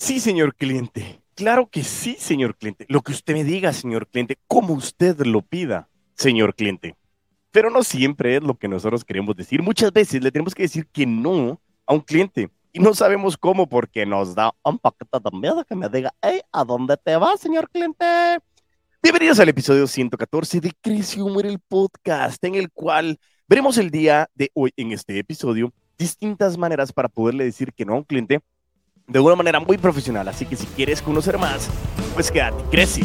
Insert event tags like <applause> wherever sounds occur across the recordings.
Sí, señor cliente. Claro que sí, señor cliente. Lo que usted me diga, señor cliente, como usted lo pida, señor cliente. Pero no siempre es lo que nosotros queremos decir. Muchas veces le tenemos que decir que no a un cliente y no sabemos cómo porque nos da un paquete de miedo que me diga, hey, ¿a dónde te vas, señor cliente? Bienvenidos al episodio 114 de Crece Humor, el podcast, en el cual veremos el día de hoy en este episodio distintas maneras para poderle decir que no a un cliente de una manera muy profesional. Así que si quieres conocer más, pues quédate, crece.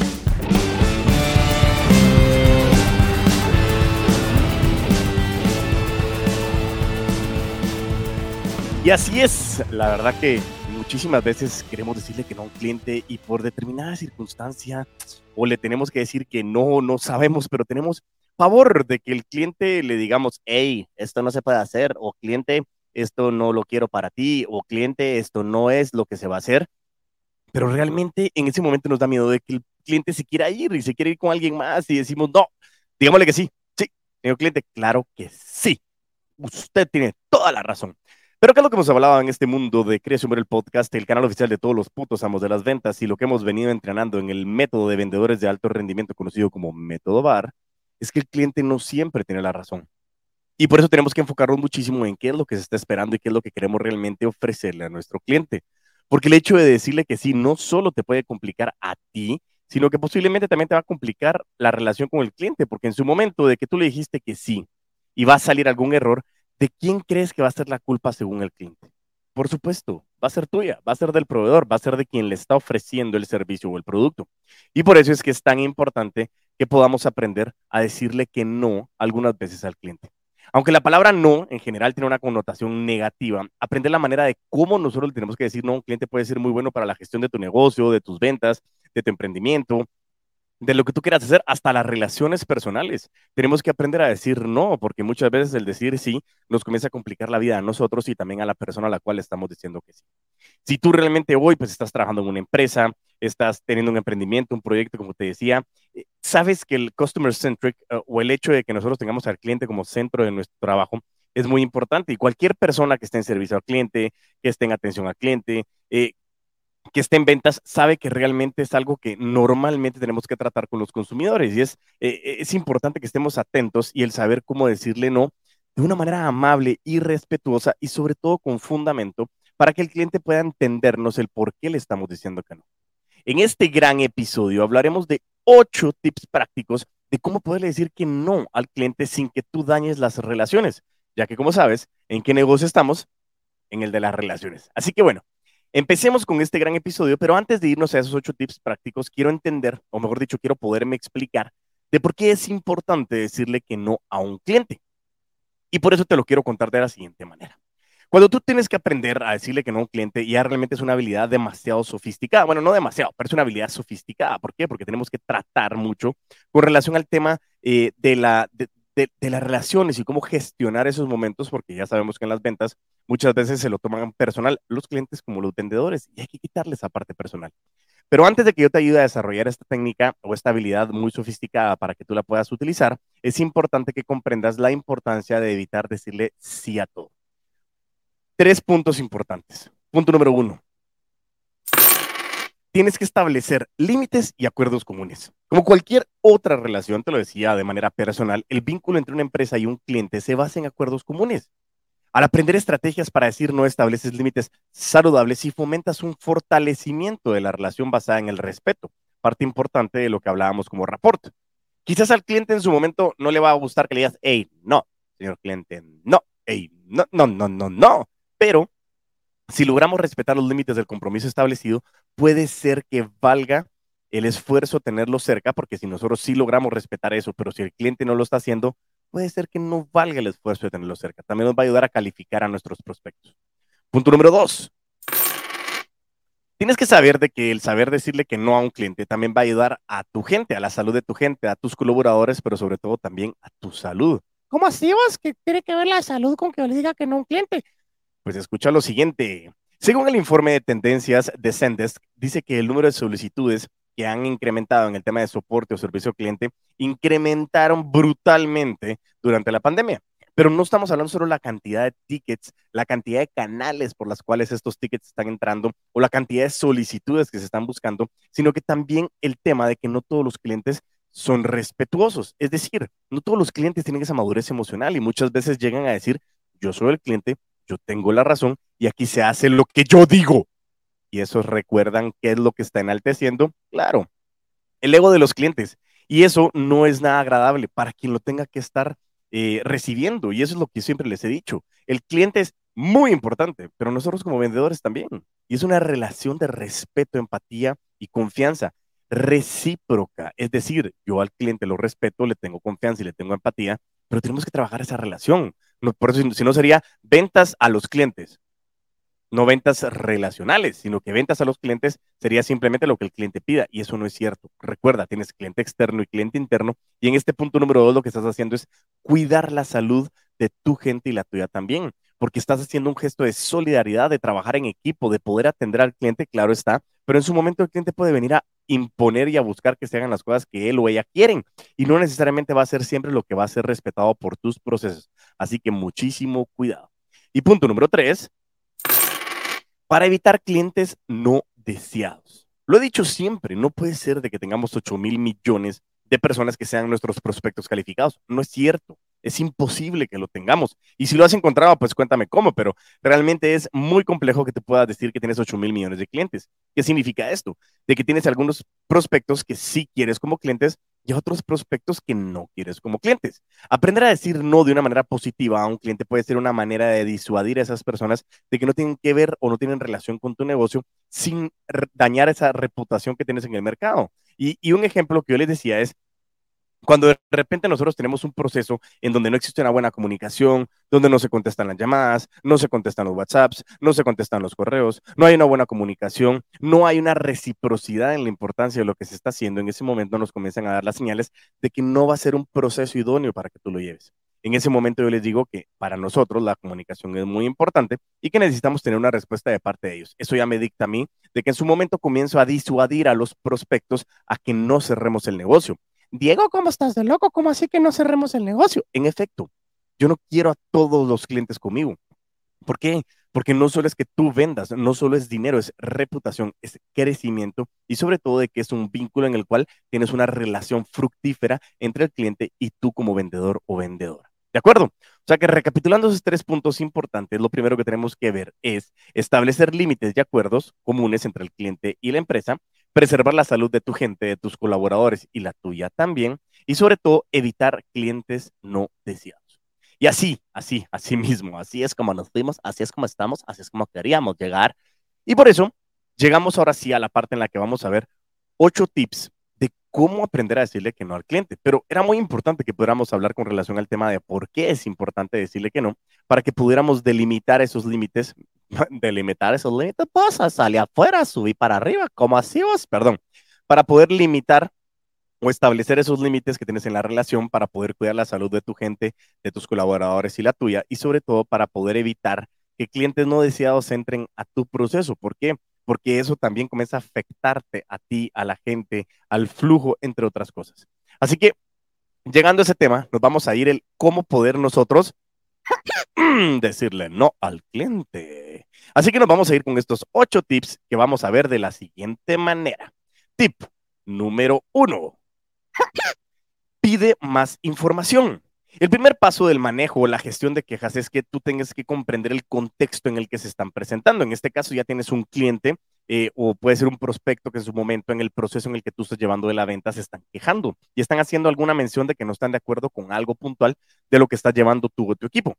Y así es, la verdad que muchísimas veces queremos decirle que no a un cliente y por determinada circunstancia o le tenemos que decir que no, no sabemos, pero tenemos favor de que el cliente le digamos, hey, esto no se puede hacer, o cliente, esto no lo quiero para ti, o cliente, esto no es lo que se va a hacer. Pero realmente en ese momento nos da miedo de que el cliente se quiera ir y se quiere ir con alguien más y decimos, no, digámosle que sí, sí, señor cliente, claro que sí. Usted tiene toda la razón. Pero ¿qué es lo que hemos hablado en este mundo de Creación el Podcast, el canal oficial de todos los putos amos de las ventas y lo que hemos venido entrenando en el método de vendedores de alto rendimiento conocido como método VAR? Es que el cliente no siempre tiene la razón. Y por eso tenemos que enfocarnos muchísimo en qué es lo que se está esperando y qué es lo que queremos realmente ofrecerle a nuestro cliente. Porque el hecho de decirle que sí no solo te puede complicar a ti, sino que posiblemente también te va a complicar la relación con el cliente, porque en su momento de que tú le dijiste que sí y va a salir algún error, ¿de quién crees que va a ser la culpa según el cliente? Por supuesto, va a ser tuya, va a ser del proveedor, va a ser de quien le está ofreciendo el servicio o el producto. Y por eso es que es tan importante que podamos aprender a decirle que no algunas veces al cliente. Aunque la palabra no en general tiene una connotación negativa, aprender la manera de cómo nosotros le tenemos que decir no un cliente puede ser muy bueno para la gestión de tu negocio, de tus ventas, de tu emprendimiento, de lo que tú quieras hacer, hasta las relaciones personales. Tenemos que aprender a decir no, porque muchas veces el decir sí nos comienza a complicar la vida a nosotros y también a la persona a la cual estamos diciendo que sí. Si tú realmente hoy pues estás trabajando en una empresa, estás teniendo un emprendimiento, un proyecto, como te decía, eh, sabes que el customer centric eh, o el hecho de que nosotros tengamos al cliente como centro de nuestro trabajo es muy importante y cualquier persona que esté en servicio al cliente, que esté en atención al cliente, eh, que esté en ventas, sabe que realmente es algo que normalmente tenemos que tratar con los consumidores y es, es importante que estemos atentos y el saber cómo decirle no de una manera amable y respetuosa y sobre todo con fundamento para que el cliente pueda entendernos el por qué le estamos diciendo que no. En este gran episodio hablaremos de ocho tips prácticos de cómo poderle decir que no al cliente sin que tú dañes las relaciones, ya que como sabes, ¿en qué negocio estamos? En el de las relaciones. Así que bueno, empecemos con este gran episodio, pero antes de irnos a esos ocho tips prácticos, quiero entender, o mejor dicho, quiero poderme explicar de por qué es importante decirle que no a un cliente. Y por eso te lo quiero contar de la siguiente manera. Cuando tú tienes que aprender a decirle que no a un cliente, ya realmente es una habilidad demasiado sofisticada. Bueno, no demasiado, pero es una habilidad sofisticada. ¿Por qué? Porque tenemos que tratar mucho con relación al tema eh, de, la, las relaciones y cómo gestionar esos momentos, porque ya sabemos que en las ventas muchas veces se lo toman personal los clientes como los vendedores y hay que quitarles esa parte personal. Pero antes de que yo te ayude a desarrollar esta técnica o esta habilidad muy sofisticada para que tú la puedas utilizar, es importante que comprendas la importancia de evitar decirle sí a todo tres puntos importantes. Punto número uno. Tienes que establecer límites y acuerdos comunes. Como cualquier otra relación, te lo decía de manera personal, el vínculo entre una empresa y un cliente se basa en acuerdos comunes. Al aprender estrategias para decir no, estableces límites saludables y fomentas un fortalecimiento de la relación basada en el respeto, parte importante de lo que hablábamos como rapport. Quizás al cliente en su momento no le va a gustar que le digas, hey, no, señor cliente, no, hey, no, no, no, no, no. Pero si logramos respetar los límites del compromiso establecido, puede ser que valga el esfuerzo tenerlo cerca, porque si nosotros sí logramos respetar eso, pero si el cliente no lo está haciendo, puede ser que no valga el esfuerzo de tenerlo cerca. También nos va a ayudar a calificar a nuestros prospectos. Punto número dos. Tienes que saber de que el saber decirle que no a un cliente también va a ayudar a tu gente, a la salud de tu gente, a tus colaboradores, pero sobre todo también a tu salud. ¿Cómo así vos? ¿Qué tiene que ver la salud con que le diga que no a un cliente? Pues escucha lo siguiente. Según el informe de tendencias de Zendesk, dice que el número de solicitudes que han incrementado en el tema de soporte o servicio cliente incrementaron brutalmente durante la pandemia. Pero no estamos hablando solo de la cantidad de tickets, la cantidad de canales por las cuales estos tickets están entrando o la cantidad de solicitudes que se están buscando, sino que también el tema de que no todos los clientes son respetuosos. Es decir, no todos los clientes tienen esa madurez emocional y muchas veces llegan a decir, yo soy el cliente, yo tengo la razón y aquí se hace lo que yo digo. Y esos recuerdan qué es lo que está enalteciendo. Claro, el ego de los clientes. Y eso no es nada agradable para quien lo tenga que estar eh, recibiendo. Y eso es lo que siempre les he dicho. El cliente es muy importante, pero nosotros como vendedores también. Y es una relación de respeto, empatía y confianza recíproca. Es decir, yo al cliente lo respeto, le tengo confianza y le tengo empatía, pero tenemos que trabajar esa relación. Por eso, si no sería ventas a los clientes, no ventas relacionales, sino que ventas a los clientes sería simplemente lo que el cliente pida y eso no es cierto. Recuerda, tienes cliente externo y cliente interno y en este punto número dos lo que estás haciendo es cuidar la salud de tu gente y la tuya también, porque estás haciendo un gesto de solidaridad, de trabajar en equipo, de poder atender al cliente, claro está, pero en su momento el cliente puede venir a imponer y a buscar que se hagan las cosas que él o ella quieren y no necesariamente va a ser siempre lo que va a ser respetado por tus procesos. Así que muchísimo cuidado. Y punto número tres, para evitar clientes no deseados. Lo he dicho siempre, no puede ser de que tengamos 8 mil millones de personas que sean nuestros prospectos calificados. No es cierto. Es imposible que lo tengamos. Y si lo has encontrado, pues cuéntame cómo, pero realmente es muy complejo que te puedas decir que tienes 8 mil millones de clientes. ¿Qué significa esto? De que tienes algunos prospectos que sí quieres como clientes y otros prospectos que no quieres como clientes. Aprender a decir no de una manera positiva a un cliente puede ser una manera de disuadir a esas personas de que no tienen que ver o no tienen relación con tu negocio sin dañar esa reputación que tienes en el mercado. Y, y un ejemplo que yo les decía es, cuando de repente nosotros tenemos un proceso en donde no existe una buena comunicación, donde no se contestan las llamadas, no se contestan los WhatsApps, no se contestan los correos, no hay una buena comunicación, no hay una reciprocidad en la importancia de lo que se está haciendo, en ese momento nos comienzan a dar las señales de que no va a ser un proceso idóneo para que tú lo lleves. En ese momento yo les digo que para nosotros la comunicación es muy importante y que necesitamos tener una respuesta de parte de ellos. Eso ya me dicta a mí de que en su momento comienzo a disuadir a los prospectos a que no cerremos el negocio. Diego, ¿cómo estás de loco? ¿Cómo así que no cerremos el negocio? En efecto, yo no quiero a todos los clientes conmigo. ¿Por qué? Porque no solo es que tú vendas, no solo es dinero, es reputación, es crecimiento y sobre todo de que es un vínculo en el cual tienes una relación fructífera entre el cliente y tú como vendedor o vendedora. ¿De acuerdo? O sea que recapitulando esos tres puntos importantes, lo primero que tenemos que ver es establecer límites y acuerdos comunes entre el cliente y la empresa preservar la salud de tu gente, de tus colaboradores y la tuya también, y sobre todo evitar clientes no deseados. Y así, así, así <laughs> mismo, así es como nos fuimos, así es como estamos, así es como queríamos llegar. Y por eso llegamos ahora sí a la parte en la que vamos a ver ocho tips de cómo aprender a decirle que no al cliente. Pero era muy importante que pudiéramos hablar con relación al tema de por qué es importante decirle que no, para que pudiéramos delimitar esos límites <laughs> delimitar esos límites, pues salir afuera, subir para arriba, como así vos, perdón, para poder limitar o establecer esos límites que tienes en la relación para poder cuidar la salud de tu gente, de tus colaboradores y la tuya, y sobre todo para poder evitar que clientes no deseados entren a tu proceso. ¿Por qué? Eso también comienza a afectarte a ti, a la gente, al flujo, entre otras cosas. Así que, llegando a ese tema, nos vamos a ir el cómo poder nosotros <clears throat> decirle no al cliente. Así que nos vamos a ir con estos ocho tips que vamos a ver de la siguiente manera. Tip número uno. <clears throat> Pide más información. El primer paso del manejo o la gestión de quejas es que tú tengas que comprender el contexto en el que se están presentando. En este caso ya tienes un cliente eh, o puede ser un prospecto que en su momento en el proceso en el que tú estás llevando de la venta se están quejando y están haciendo alguna mención de que no están de acuerdo con algo puntual de lo que estás llevando tú o tu equipo.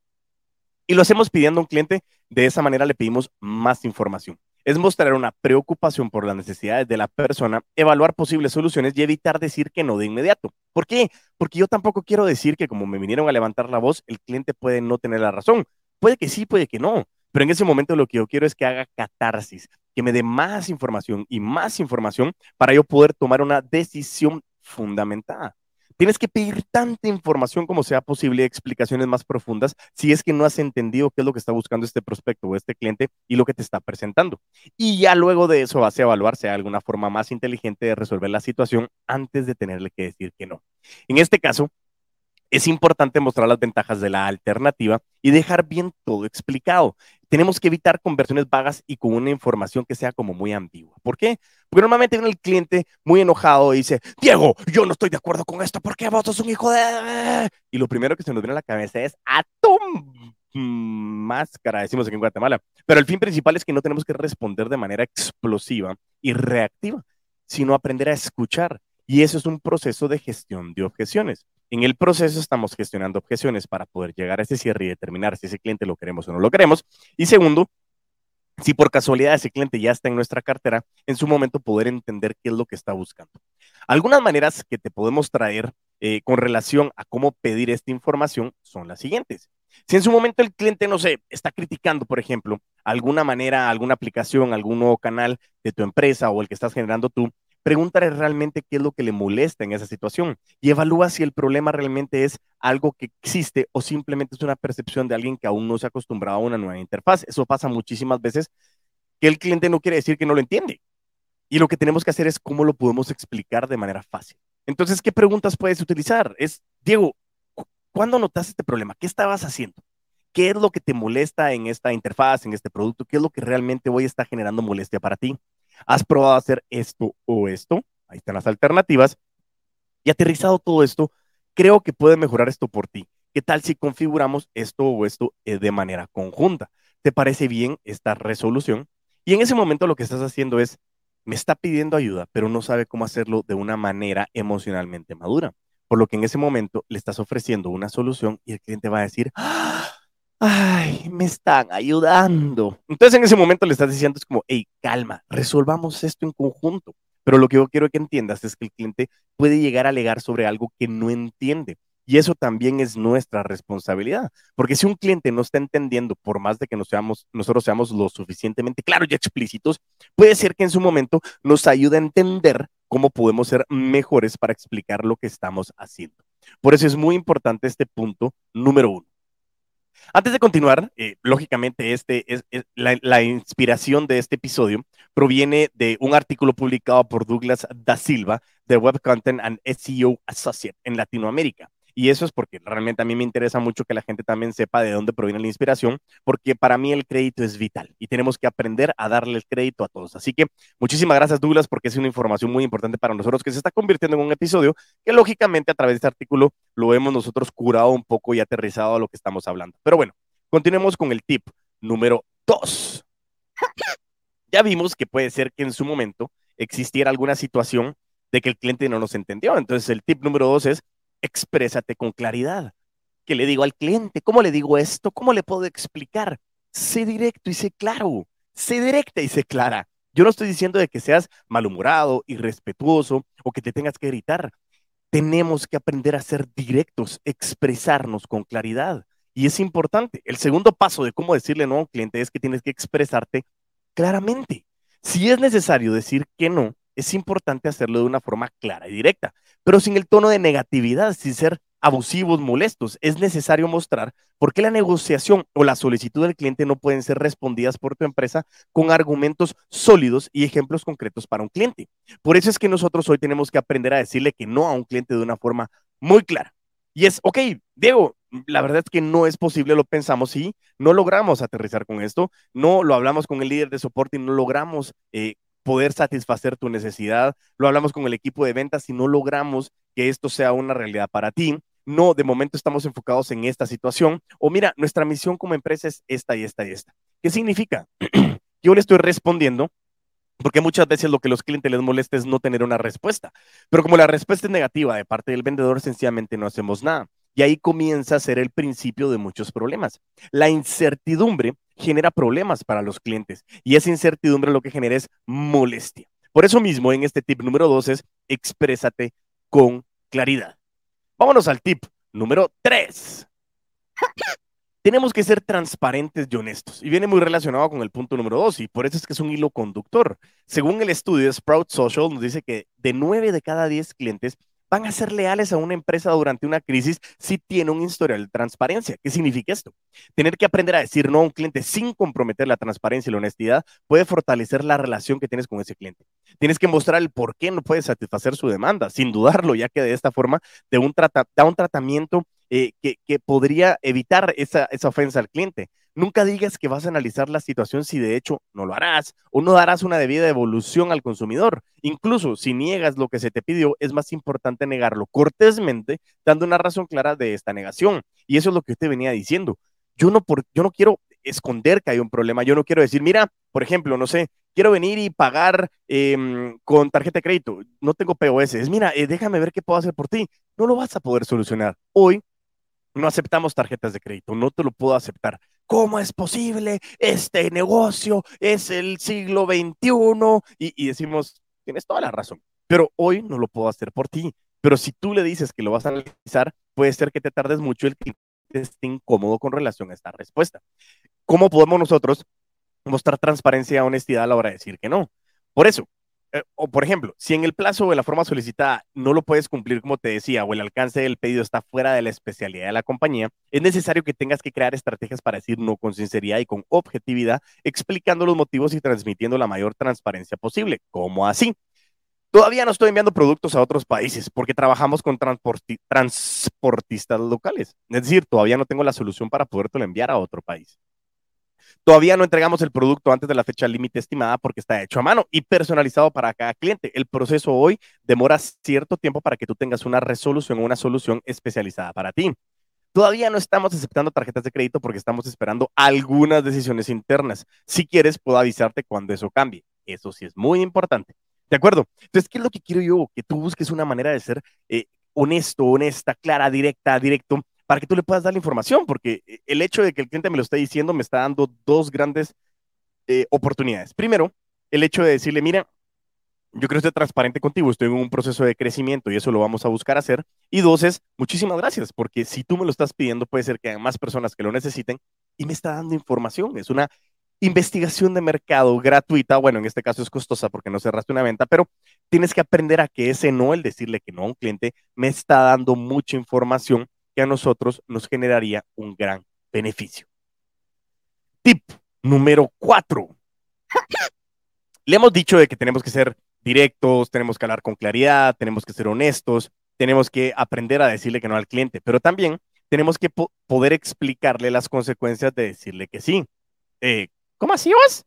Y lo hacemos pidiendo a un cliente, de esa manera le pedimos más información. Es mostrar una preocupación por las necesidades de la persona, evaluar posibles soluciones y evitar decir que no de inmediato. ¿Por qué? Porque yo tampoco quiero decir que como me vinieron a levantar la voz, el cliente puede no tener la razón. Puede que sí, puede que no. Pero en ese momento lo que yo quiero es que haga catarsis, que me dé más información y más información para yo poder tomar una decisión fundamentada. Tienes que pedir tanta información como sea posible, explicaciones más profundas, si es que no has entendido qué es lo que está buscando este prospecto o este cliente y lo que te está presentando. Y ya luego de eso vas a evaluar si hay alguna forma más inteligente de resolver la situación antes de tenerle que decir que no. En este caso, es importante mostrar las ventajas de la alternativa y dejar bien todo explicado. Tenemos que evitar conversiones vagas y con una información que sea como muy ambigua. ¿Por qué? Porque normalmente viene el cliente muy enojado y dice, Diego, yo no estoy de acuerdo con esto, ¿por qué vos sos un hijo de...? Y lo primero que se nos viene a la cabeza es, ¡atom! máscara, decimos aquí en Guatemala. Pero el fin principal es que no tenemos que responder de manera explosiva y reactiva, sino aprender a escuchar. Y eso es un proceso de gestión de objeciones. En el proceso estamos gestionando objeciones para poder llegar a ese cierre y determinar si ese cliente lo queremos o no lo queremos. Y segundo, si por casualidad ese cliente ya está en nuestra cartera, en su momento poder entender qué es lo que está buscando. Algunas maneras que te podemos traer eh, con relación a cómo pedir esta información son las siguientes. Si en su momento el cliente, no sé, está criticando, por ejemplo, alguna manera, alguna aplicación, algún nuevo canal de tu empresa o el que estás generando tú, pregúntale realmente qué es lo que le molesta en esa situación y evalúa si el problema realmente es algo que existe o simplemente es una percepción de alguien que aún no se ha acostumbrado a una nueva interfaz. Eso pasa muchísimas veces que el cliente no quiere decir que no lo entiende. Y lo que tenemos que hacer es cómo lo podemos explicar de manera fácil. Entonces, ¿qué preguntas puedes utilizar? Es, Diego, ¿cuándo notaste este problema? ¿Qué estabas haciendo? ¿Qué es lo que te molesta en esta interfaz, en este producto? ¿Qué es lo que realmente hoy está generando molestia para ti? Has probado hacer esto o esto, ahí están las alternativas, y aterrizado todo esto, creo que puede mejorar esto por ti. ¿Qué tal si configuramos esto o esto eh, de manera conjunta? ¿Te parece bien esta resolución? Y en ese momento lo que estás haciendo es, me está pidiendo ayuda, pero no sabe cómo hacerlo de una manera emocionalmente madura. Por lo que en ese momento le estás ofreciendo una solución y el cliente va a decir, ¡Ah! Ay, me están ayudando. Entonces en ese momento le estás diciendo, es como, hey, calma, resolvamos esto en conjunto. Pero lo que yo quiero que entiendas es que el cliente puede llegar a alegar sobre algo que no entiende. Y eso también es nuestra responsabilidad. Porque si un cliente no está entendiendo, por más de que nos seamos, nosotros seamos lo suficientemente claros y explícitos, puede ser que en su momento nos ayude a entender cómo podemos ser mejores para explicar lo que estamos haciendo. Por eso es muy importante este punto número uno. Antes de continuar, eh, lógicamente este es, la, inspiración de este episodio proviene de un artículo publicado por Douglas da Silva de Web Content and SEO Associate en Latinoamérica. Y eso es porque realmente a mí me interesa mucho que la gente también sepa de dónde proviene la inspiración, porque para mí el crédito es vital y tenemos que aprender a darle el crédito a todos. Así que muchísimas gracias Douglas porque es una información muy importante para nosotros que se está convirtiendo en un episodio que lógicamente a través de este artículo lo hemos nosotros curado un poco y aterrizado a lo que estamos hablando. Pero bueno, continuemos con el tip número dos. Ya vimos que puede ser que en su momento existiera alguna situación de que el cliente no nos entendió. Entonces el tip número dos es exprésate con claridad. ¿Qué le digo al cliente? ¿Cómo le digo esto? ¿Cómo le puedo explicar? Sé directo y sé claro. Sé directa y sé clara. Yo no estoy diciendo de que seas malhumorado, irrespetuoso o que te tengas que gritar. Tenemos que aprender a ser directos, expresarnos con claridad. Y es importante. El segundo paso de cómo decirle no a un cliente es que tienes que expresarte claramente. Si es necesario decir que no, es importante hacerlo de una forma clara y directa, pero sin el tono de negatividad, sin ser abusivos, molestos. Es necesario mostrar por qué la negociación o la solicitud del cliente no pueden ser respondidas por tu empresa con argumentos sólidos y ejemplos concretos para un cliente. Por eso es que nosotros hoy tenemos que aprender a decirle que no a un cliente de una forma muy clara. Y es, ok, Diego, la verdad es que no es posible, lo pensamos y no logramos aterrizar con esto, no lo hablamos con el líder de soporte y no logramos eh, poder satisfacer tu necesidad. Lo hablamos con el equipo de ventas y no logramos que esto sea una realidad para ti. No, de momento estamos enfocados en esta situación. O mira, nuestra misión como empresa es esta y esta y esta. ¿Qué significa? <clears throat> Yo le estoy respondiendo porque muchas veces lo que los clientes les molesta es no tener una respuesta. Pero como la respuesta es negativa de parte del vendedor, sencillamente no hacemos nada. Y ahí comienza a ser el principio de muchos problemas. La incertidumbre genera problemas para los clientes y esa incertidumbre lo que genera es molestia. Por eso mismo, en este tip número dos es exprésate con claridad. Vámonos al tip número tres. <laughs> Tenemos que ser transparentes y honestos. Y viene muy relacionado con el punto número dos, y por eso es que es un hilo conductor. Según el estudio Sprout Social, nos dice que de nueve de cada diez clientes van a ser leales a una empresa durante una crisis si tiene un historial de transparencia. ¿Qué significa esto? Tener que aprender a decir no a un cliente sin comprometer la transparencia y la honestidad puede fortalecer la relación que tienes con ese cliente. Tienes que mostrar el por qué no puedes satisfacer su demanda, sin dudarlo, ya que de esta forma de un da un tratamiento eh, que, podría evitar esa ofensa al cliente. Nunca digas que vas a analizar la situación si de hecho no lo harás o no darás una debida evolución al consumidor. Incluso si niegas lo que se te pidió, es más importante negarlo cortésmente, dando una razón clara de esta negación. Y eso es lo que usted venía diciendo. Yo no, por, yo no quiero esconder que hay un problema. Yo no quiero decir, mira, por ejemplo, no sé, quiero venir y pagar em, con tarjeta de crédito. No tengo POS. Es, mira, eh, déjame ver qué puedo hacer por ti. No lo vas a poder solucionar. Hoy no aceptamos tarjetas de crédito, no te lo puedo aceptar. ¿Cómo es posible? Este negocio es el siglo XXI y, decimos, tienes toda la razón, pero hoy no lo puedo hacer por ti. Pero si tú le dices que lo vas a analizar, puede ser que te tardes mucho el cliente esté incómodo con relación a esta respuesta. ¿Cómo podemos nosotros mostrar transparencia y honestidad a la hora de decir que no? Por eso, eh, o por ejemplo, si en el plazo o en la forma solicitada no lo puedes cumplir como te decía, o el alcance del pedido está fuera de la especialidad de la compañía, es necesario que tengas que crear estrategias para decir no con sinceridad y con objetividad, explicando los motivos y transmitiendo la mayor transparencia posible. ¿Cómo así? Todavía no estoy enviando productos a otros países porque trabajamos con transportistas locales. Es decir, todavía no tengo la solución para podértelo enviar a otro país. Todavía no entregamos el producto antes de la fecha límite estimada porque está hecho a mano y personalizado para cada cliente. El proceso hoy demora cierto tiempo para que tú tengas una resolución o una solución especializada para ti. Todavía no estamos aceptando tarjetas de crédito porque estamos esperando algunas decisiones internas. Si quieres, puedo avisarte cuando eso cambie. Eso sí es muy importante. ¿De acuerdo? Entonces, ¿qué es lo que quiero yo? Que tú busques una manera de ser eh, honesto, honesta, clara, directa, directo, para que tú le puedas dar la información, porque eh, el hecho de que el cliente me lo esté diciendo me está dando dos grandes eh, oportunidades. Primero, el hecho de decirle, mira, yo quiero ser transparente contigo, estoy en un proceso de crecimiento y eso lo vamos a buscar hacer. Y dos es, muchísimas gracias, porque si tú me lo estás pidiendo, puede ser que haya más personas que lo necesiten y me está dando información. Es una investigación de mercado gratuita, bueno, en este caso es costosa porque no cerraste una venta, pero tienes que aprender a que ese no, el decirle que no a un cliente, me está dando mucha información que a nosotros nos generaría un gran beneficio. Tip número cuatro. Le hemos dicho de que tenemos que ser directos, tenemos que hablar con claridad, tenemos que ser honestos, tenemos que aprender a decirle que no al cliente, pero también tenemos que poder explicarle las consecuencias de decirle que sí. Eh, ¿Cómo así vas?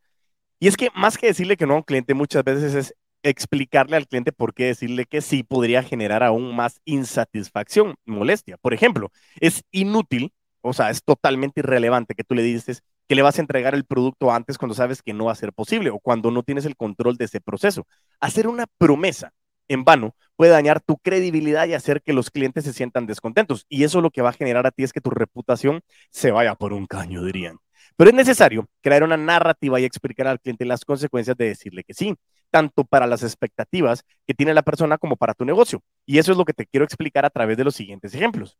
Y es que más que decirle que no a un cliente, muchas veces es explicarle al cliente por qué decirle que sí podría generar aún más insatisfacción, molestia. Por ejemplo, es inútil, o sea, es totalmente irrelevante que tú le dices que le vas a entregar el producto antes cuando sabes que no va a ser posible o cuando no tienes el control de ese proceso. Hacer una promesa en vano puede dañar tu credibilidad y hacer que los clientes se sientan descontentos. Y eso lo que va a generar a ti es que tu reputación se vaya por un caño, dirían. Pero es necesario crear una narrativa y explicar al cliente las consecuencias de decirle que sí tanto para las expectativas que tiene la persona como para tu negocio. Y eso es lo que te quiero explicar a través de los siguientes ejemplos.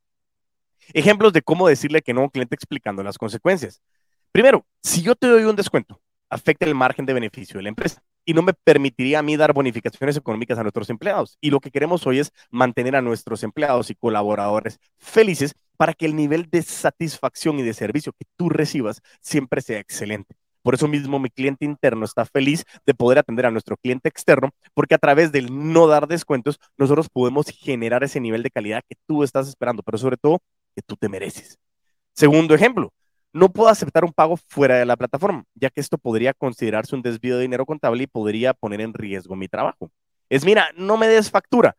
Ejemplos de cómo decirle que no a un cliente explicando las consecuencias. Primero, si yo te doy un descuento, afecta el margen de beneficio de la empresa y no me permitiría a mí dar bonificaciones económicas a nuestros empleados. Y lo que queremos hoy es mantener a nuestros empleados y colaboradores felices para que el nivel de satisfacción y de servicio que tú recibas siempre sea excelente. Por eso mismo mi cliente interno está feliz de poder atender a nuestro cliente externo, porque a través del no dar descuentos, nosotros podemos generar ese nivel de calidad que tú estás esperando, pero sobre todo que tú te mereces. Segundo ejemplo, no puedo aceptar un pago fuera de la plataforma, ya que esto podría considerarse un desvío de dinero contable y podría poner en riesgo mi trabajo. Es, mira, no me des factura.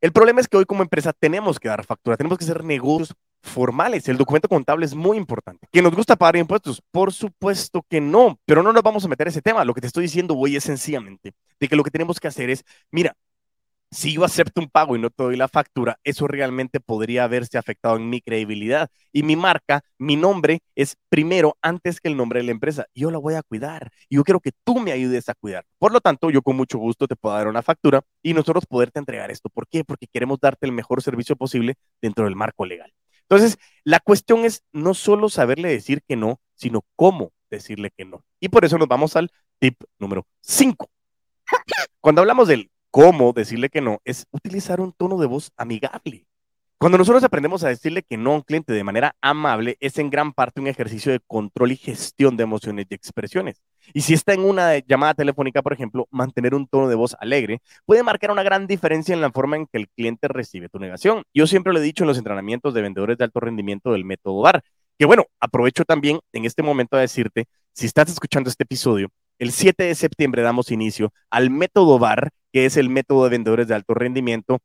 El problema es que hoy como empresa tenemos que dar factura, tenemos que hacer negocios formales. El documento contable es muy importante. ¿Que nos gusta pagar impuestos? Por supuesto que no, pero no nos vamos a meter ese tema. Lo que te estoy diciendo hoy es sencillamente de que lo que tenemos que hacer es, mira, si yo acepto un pago y no te doy la factura, eso realmente podría haberse afectado en mi credibilidad. Y mi marca, mi nombre es primero antes que el nombre de la empresa. Yo la voy a cuidar yo quiero que tú me ayudes a cuidar. Por lo tanto, yo con mucho gusto te puedo dar una factura y nosotros poderte entregar esto. ¿Por qué? Porque queremos darte el mejor servicio posible dentro del marco legal. Entonces, la cuestión es no solo saberle decir que no, sino cómo decirle que no. Y por eso nos vamos al tip número 5. Cuando hablamos del cómo decirle que no, es utilizar un tono de voz amigable. Cuando nosotros aprendemos a decirle que no a un cliente de manera amable, es en gran parte un ejercicio de control y gestión de emociones y expresiones. Y si está en una llamada telefónica, por ejemplo, mantener un tono de voz alegre puede marcar una gran diferencia en la forma en que el cliente recibe tu negación. Yo siempre lo he dicho en los entrenamientos de vendedores de alto rendimiento del método VAR, que bueno, aprovecho también en este momento a decirte, si estás escuchando este episodio, el 7 de septiembre damos inicio al método VAR, que es el método de vendedores de alto rendimiento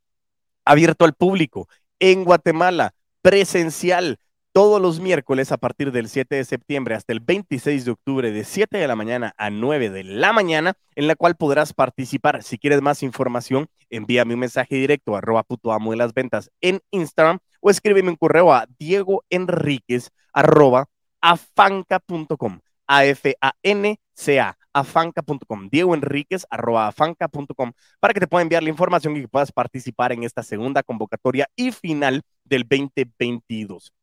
abierto al público en Guatemala, presencial, todos los miércoles a partir del 7 de septiembre hasta el 26 de octubre de 7 de la mañana a 9 de la mañana, en la cual podrás participar. Si quieres más información, envíame un mensaje directo a arroba amo de las ventas en Instagram o escríbeme un correo a Diego Enríquez arroba afanca.com. A-F-A-N-C-A, afanca.com. Diego Enríquez, arroba afanca.com, para que te pueda enviar la información y que puedas participar en esta segunda convocatoria y final del 2022.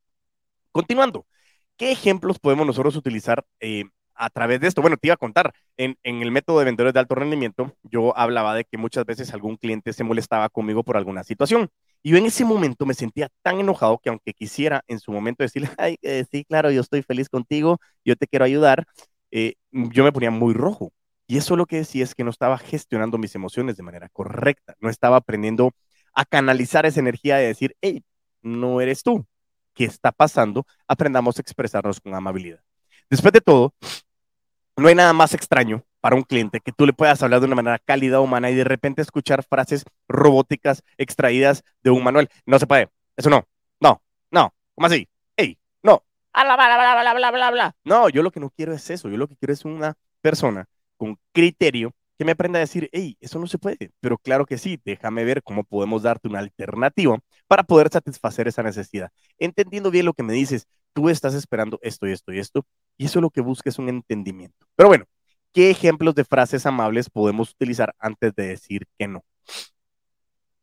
Continuando, ¿qué ejemplos podemos nosotros utilizar eh, a través de esto? Bueno, te iba a contar, en, el método de vendedores de alto rendimiento, yo hablaba de que muchas veces algún cliente se molestaba conmigo por alguna situación. Y yo en ese momento me sentía tan enojado que aunque quisiera en su momento decirle, Ay, eh, sí, claro, yo estoy feliz contigo, yo te quiero ayudar, eh, yo me ponía muy rojo. Y eso lo que decía es que no estaba gestionando mis emociones de manera correcta, no estaba aprendiendo a canalizar esa energía de decir, hey, no eres tú, qué está pasando, aprendamos a expresarnos con amabilidad. Después de todo, no hay nada más extraño para un cliente que tú le puedas hablar de una manera cálida, humana y de repente escuchar frases robóticas extraídas de un manual. No se puede. Eso no. No. No. ¿Cómo así? Ey, no. Bla, bla, bla, bla, bla. No, yo lo que no quiero es eso. Yo lo que quiero es una persona con criterio que me aprenda a decir, hey, eso no se puede, pero claro que sí, déjame ver cómo podemos darte una alternativa para poder satisfacer esa necesidad. Entendiendo bien lo que me dices, tú estás esperando esto y esto y esto, y eso lo que busca es un entendimiento. Pero bueno, ¿qué ejemplos de frases amables podemos utilizar antes de decir que no?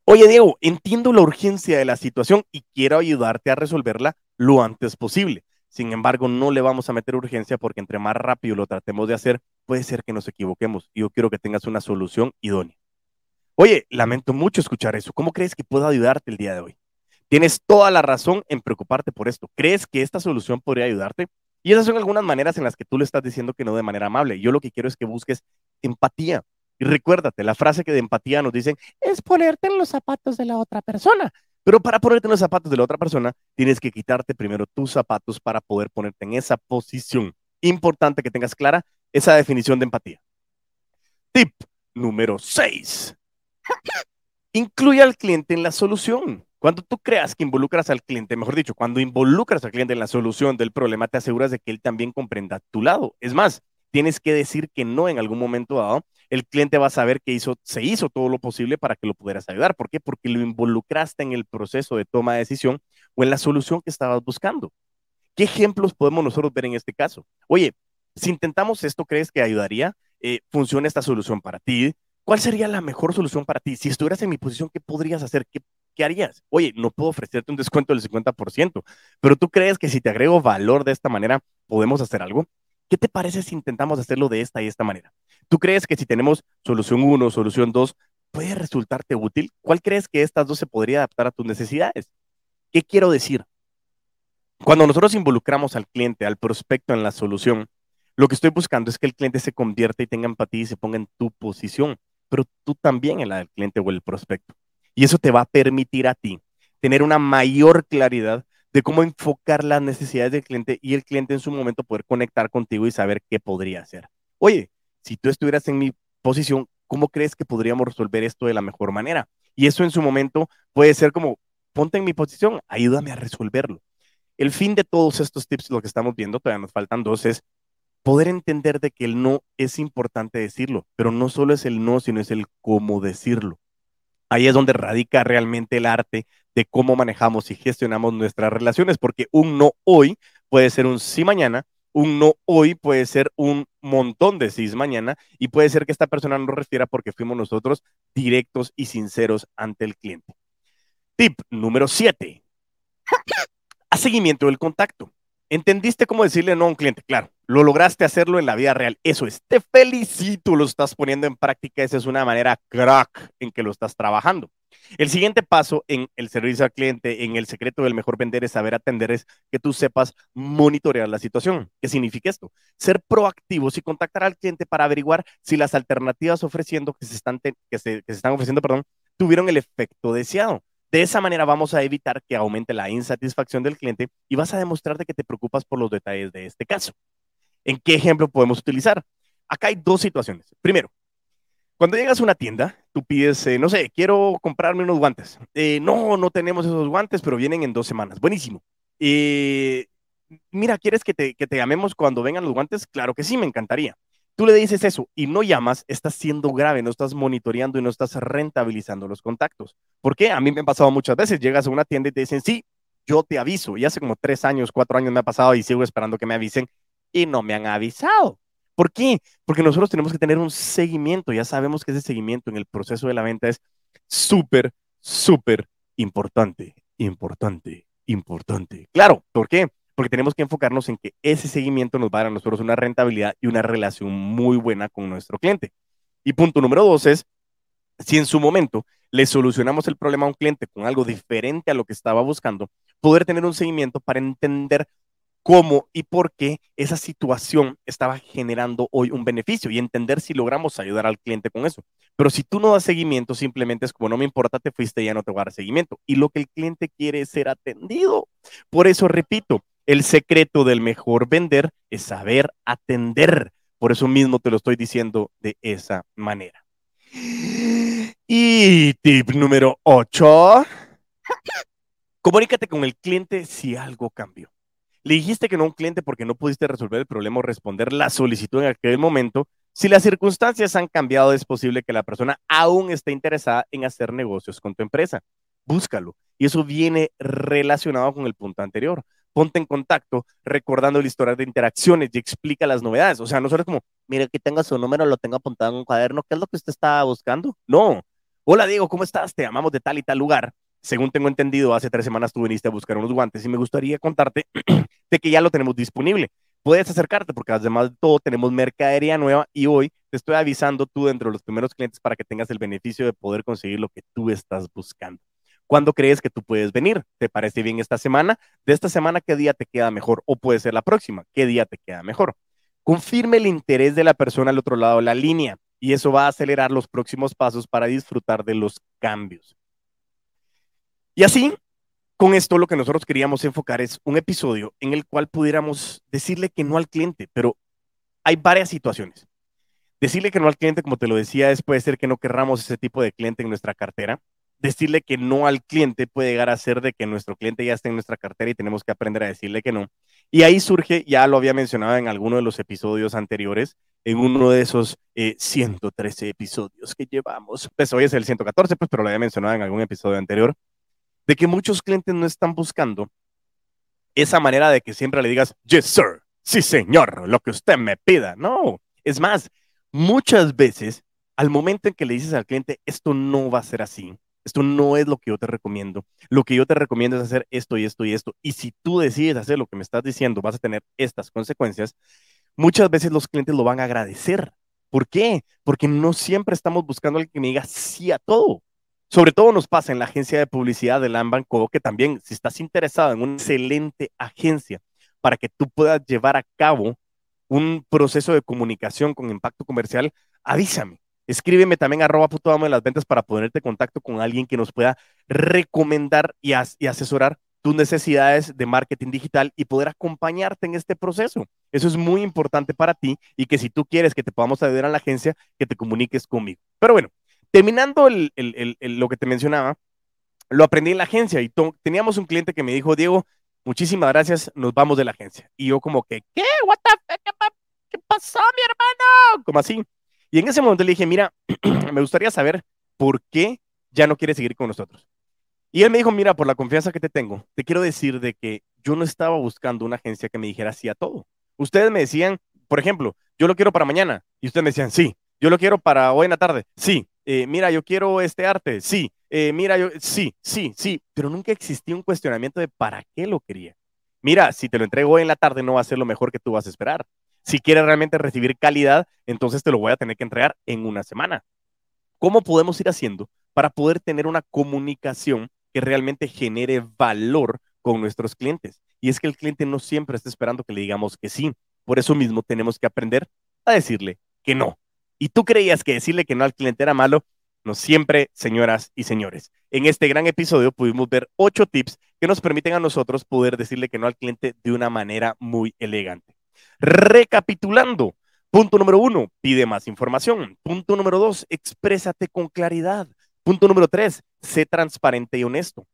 Oye, Diego, entiendo la urgencia de la situación y quiero ayudarte a resolverla lo antes posible. Sin embargo, no le vamos a meter urgencia porque entre más rápido lo tratemos de hacer, puede ser que nos equivoquemos. Y yo quiero que tengas una solución idónea. Oye, lamento mucho escuchar eso. ¿Cómo crees que puedo ayudarte el día de hoy? Tienes toda la razón en preocuparte por esto. ¿Crees que esta solución podría ayudarte? Y esas son algunas maneras en las que tú le estás diciendo que no de manera amable. Yo lo que quiero es que busques empatía. Y recuérdate, la frase que de empatía nos dicen es ponerte en los zapatos de la otra persona. Pero para ponerte en los zapatos de la otra persona, tienes que quitarte primero tus zapatos para poder ponerte en esa posición. Importante que tengas clara esa definición de empatía. Tip número 6. Incluye al cliente en la solución. Cuando tú creas que involucras al cliente, mejor dicho, cuando involucras al cliente en la solución del problema, te aseguras de que él también comprenda tu lado. Es más, tienes que decir que no en algún momento dado el cliente va a saber que se hizo todo lo posible para que lo pudieras ayudar. ¿Por qué? Porque lo involucraste en el proceso de toma de decisión o en la solución que estabas buscando. ¿Qué ejemplos podemos nosotros ver en este caso? Oye, si intentamos esto, ¿crees que ayudaría? Eh, ¿Funciona esta solución para ti? ¿Cuál sería la mejor solución para ti? Si estuvieras en mi posición, ¿qué podrías hacer? ¿Qué, ¿Qué harías? Oye, no puedo ofrecerte un descuento del 50%, pero tú crees que si te agrego valor de esta manera, podemos hacer algo? ¿Qué te parece si intentamos hacerlo de esta y esta manera? ¿Tú crees que si tenemos solución 1, solución 2, puede resultarte útil? ¿Cuál crees que estas dos se podría adaptar a tus necesidades? ¿Qué quiero decir? Cuando nosotros involucramos al cliente, al prospecto en la solución, lo que estoy buscando es que el cliente se convierta y tenga empatía y se ponga en tu posición, pero tú también en la del cliente o el prospecto. Y eso te va a permitir a ti tener una mayor claridad de cómo enfocar las necesidades del cliente y el cliente en su momento poder conectar contigo y saber qué podría hacer. Oye, si tú estuvieras en mi posición, ¿cómo crees que podríamos resolver esto de la mejor manera? Y eso en su momento puede ser como, ponte en mi posición, ayúdame a resolverlo. El fin de todos estos tips, lo que estamos viendo, todavía nos faltan dos, es poder entender de que el no es importante decirlo, pero no solo es el no, sino es el cómo decirlo. Ahí es donde radica realmente el arte de cómo manejamos y gestionamos nuestras relaciones, porque un no hoy puede ser un sí mañana, un no hoy puede ser un montón de sí mañana y puede ser que esta persona no refiera porque fuimos nosotros directos y sinceros ante el cliente. Tip número 7. A seguimiento del contacto. ¿Entendiste cómo decirle no a un cliente? Claro, lo lograste hacerlo en la vida real. Eso es, te felicito, lo estás poniendo en práctica. Esa es una manera crack en que lo estás trabajando. El siguiente paso en el servicio al cliente, en el secreto del mejor vender, es saber atender, es que tú sepas monitorear la situación. ¿Qué significa esto? Ser proactivos y contactar al cliente para averiguar si las alternativas ofreciendo que se están, que se, que se están ofreciendo, perdón, tuvieron el efecto deseado. De esa manera vamos a evitar que aumente la insatisfacción del cliente y vas a demostrarte que te preocupas por los detalles de este caso. ¿En qué ejemplo podemos utilizar? Acá hay dos situaciones. Primero, cuando llegas a una tienda, tú pides, eh, no sé, quiero comprarme unos guantes. Eh, no, no tenemos esos guantes, pero vienen en dos semanas. Buenísimo. Eh, mira, ¿quieres que te, que te llamemos cuando vengan los guantes? Claro que sí, me encantaría. Tú le dices eso y no llamas, estás siendo grave, no estás monitoreando y no estás rentabilizando los contactos. ¿Por qué? A mí me ha pasado muchas veces. Llegas a una tienda y te dicen, sí, yo te aviso. Y hace como tres años, cuatro años me ha pasado y sigo esperando que me avisen y no me han avisado. ¿Por qué? Porque nosotros tenemos que tener un seguimiento. Ya sabemos que ese seguimiento en el proceso de la venta es súper, súper importante, importante, importante. Claro, ¿por qué? Porque tenemos que enfocarnos en que ese seguimiento nos va a dar a nosotros una rentabilidad y una relación muy buena con nuestro cliente. Y punto número dos es, si en su momento le solucionamos el problema a un cliente con algo diferente a lo que estaba buscando, poder tener un seguimiento para entender cómo y por qué esa situación estaba generando hoy un beneficio y entender si logramos ayudar al cliente con eso. Pero si tú no das seguimiento, simplemente es como no me importa, te fuiste, ya no te voy a dar seguimiento. Y lo que el cliente quiere es ser atendido. Por eso, repito, el secreto del mejor vender es saber atender. Por eso mismo te lo estoy diciendo de esa manera. Y tip número 8. Comunícate con el cliente si algo cambió. Le dijiste que no a un cliente porque no pudiste resolver el problema o responder la solicitud en aquel momento. Si las circunstancias han cambiado, es posible que la persona aún esté interesada en hacer negocios con tu empresa. Búscalo. Y eso viene relacionado con el punto anterior. Ponte en contacto recordando el historial de interacciones y explica las novedades. O sea, no solo es como, mire, que tenga su número, lo tengo apuntado en un cuaderno. ¿Qué es lo que usted está buscando? No. Hola, Diego, ¿cómo estás? Te llamamos de tal y tal lugar según tengo entendido, hace tres semanas tú viniste a buscar unos guantes y me gustaría contarte <clears throat> de que ya lo tenemos disponible. Puedes acercarte porque además de todo tenemos mercadería nueva y hoy te estoy avisando tú dentro de los primeros clientes para que tengas el beneficio de poder conseguir lo que tú estás buscando. ¿Cuándo crees que tú puedes venir? ¿Te parece bien esta semana? De esta semana, ¿qué día te queda mejor? O puede ser la próxima, ¿qué día te queda mejor? Confirme el interés de la persona al otro lado de la línea y eso va a acelerar los próximos pasos para disfrutar de los cambios. Y así, con esto lo que nosotros queríamos enfocar es un episodio en el cual pudiéramos decirle que no al cliente, pero hay varias situaciones. Decirle que no al cliente, como te lo decía, es puede ser que no querramos ese tipo de cliente en nuestra cartera. Decirle que no al cliente puede llegar a ser de que nuestro cliente ya esté en nuestra cartera y tenemos que aprender a decirle que no. Y ahí surge, ya lo había mencionado en alguno de los episodios anteriores, en uno de esos 113 eh, episodios que llevamos. Pues hoy es el 114, pues, pero lo había mencionado en algún episodio anterior de que muchos clientes no están buscando esa manera de que siempre le digas, yes, sir, sí, señor, lo que usted me pida. No, es más, muchas veces, al momento en que le dices al cliente, esto no va a ser así, esto no es lo que yo te recomiendo, lo que yo te recomiendo es hacer esto y esto y esto, y si tú decides hacer lo que me estás diciendo, vas a tener estas consecuencias, muchas veces los clientes lo van a agradecer. ¿Por qué? Porque no siempre estamos buscando a alguien que me diga sí a todo. Sobre todo nos pasa en la agencia de publicidad de Lambanco, que también si estás interesado en una excelente agencia para que tú puedas llevar a cabo un proceso de comunicación con impacto comercial, avísame. Escríbeme también arroba puto de las ventas para ponerte en contacto con alguien que nos pueda recomendar y, y asesorar tus necesidades de marketing digital y poder acompañarte en este proceso. Eso es muy importante para ti y que si tú quieres que te podamos ayudar a la agencia, que te comuniques conmigo. Pero bueno, Terminando lo que te mencionaba, lo aprendí en la agencia y teníamos un cliente que me dijo, Diego, muchísimas gracias, nos vamos de la agencia. Y yo como que, ¿qué? What ¿Qué, pasó, mi hermano? Como así. Y en ese momento le dije, mira, <clears throat> me gustaría saber por qué ya no quieres seguir con nosotros. Y él me dijo, mira, por la confianza que te tengo, te quiero decir de que yo no estaba buscando una agencia que me dijera sí a todo. Ustedes me decían, por ejemplo, yo lo quiero para mañana. Y ustedes me decían, sí. Yo lo quiero para hoy en la tarde. Sí. Eh, mira, yo quiero este arte, sí, eh, mira, yo, sí, sí, sí, pero nunca existía un cuestionamiento de para qué lo quería. Mira, si te lo entrego hoy en la tarde no va a ser lo mejor que tú vas a esperar. Si quieres realmente recibir calidad, entonces te lo voy a tener que entregar en una semana. ¿Cómo podemos ir haciendo para poder tener una comunicación que realmente genere valor con nuestros clientes. Y es que el cliente no siempre está esperando que le digamos que sí. Por eso mismo tenemos que aprender a decirle que no. Y tú creías que decirle que no al cliente era malo, no siempre, señoras y señores. En este gran episodio pudimos ver ocho tips que nos permiten a nosotros poder decirle que no al cliente de una manera muy elegante. Recapitulando, punto número uno, pide más información. Punto número dos, exprésate con claridad. Punto número tres, sé transparente y honesto.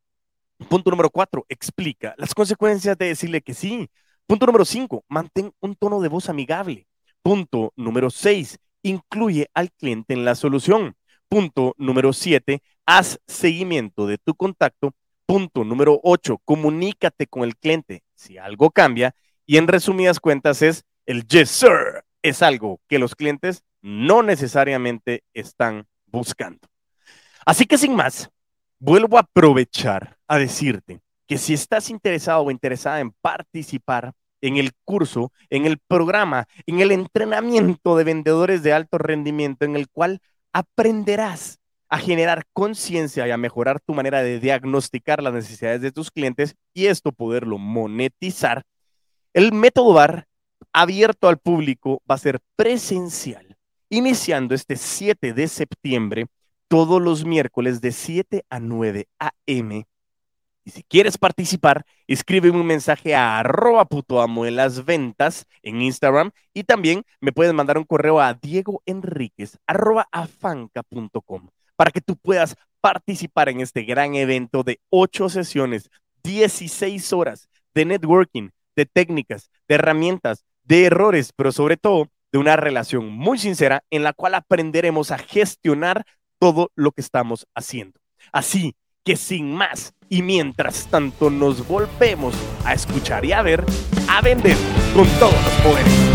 Punto número cuatro, explica las consecuencias de decirle que sí. Punto número cinco, mantén un tono de voz amigable. Punto número seis, incluye al cliente en la solución. Punto número siete, haz seguimiento de tu contacto. Punto número ocho, comunícate con el cliente si algo cambia. Y en resumidas cuentas es el yes, sir. Es algo que los clientes no necesariamente están buscando. Así que sin más, vuelvo a aprovechar a decirte que si estás interesado o interesada en participar en el curso, en el programa, en el entrenamiento de vendedores de alto rendimiento, en el cual aprenderás a generar conciencia y a mejorar tu manera de diagnosticar las necesidades de tus clientes y esto poderlo monetizar. El método VAR abierto al público va a ser presencial, iniciando este 7 de septiembre, todos los miércoles de 7 a 9 a.m. Y si quieres participar, escríbeme un mensaje a arroba putoamo en las ventas en Instagram y también me puedes mandar un correo a diegoenriquez afanca.com para que tú puedas participar en este gran evento de ocho sesiones, 16 horas de networking, de técnicas, de herramientas, de errores, pero sobre todo de una relación muy sincera en la cual aprenderemos a gestionar todo lo que estamos haciendo. Así que sin más, y mientras tanto nos volvemos a escuchar y a ver, a vender con todos los poderes.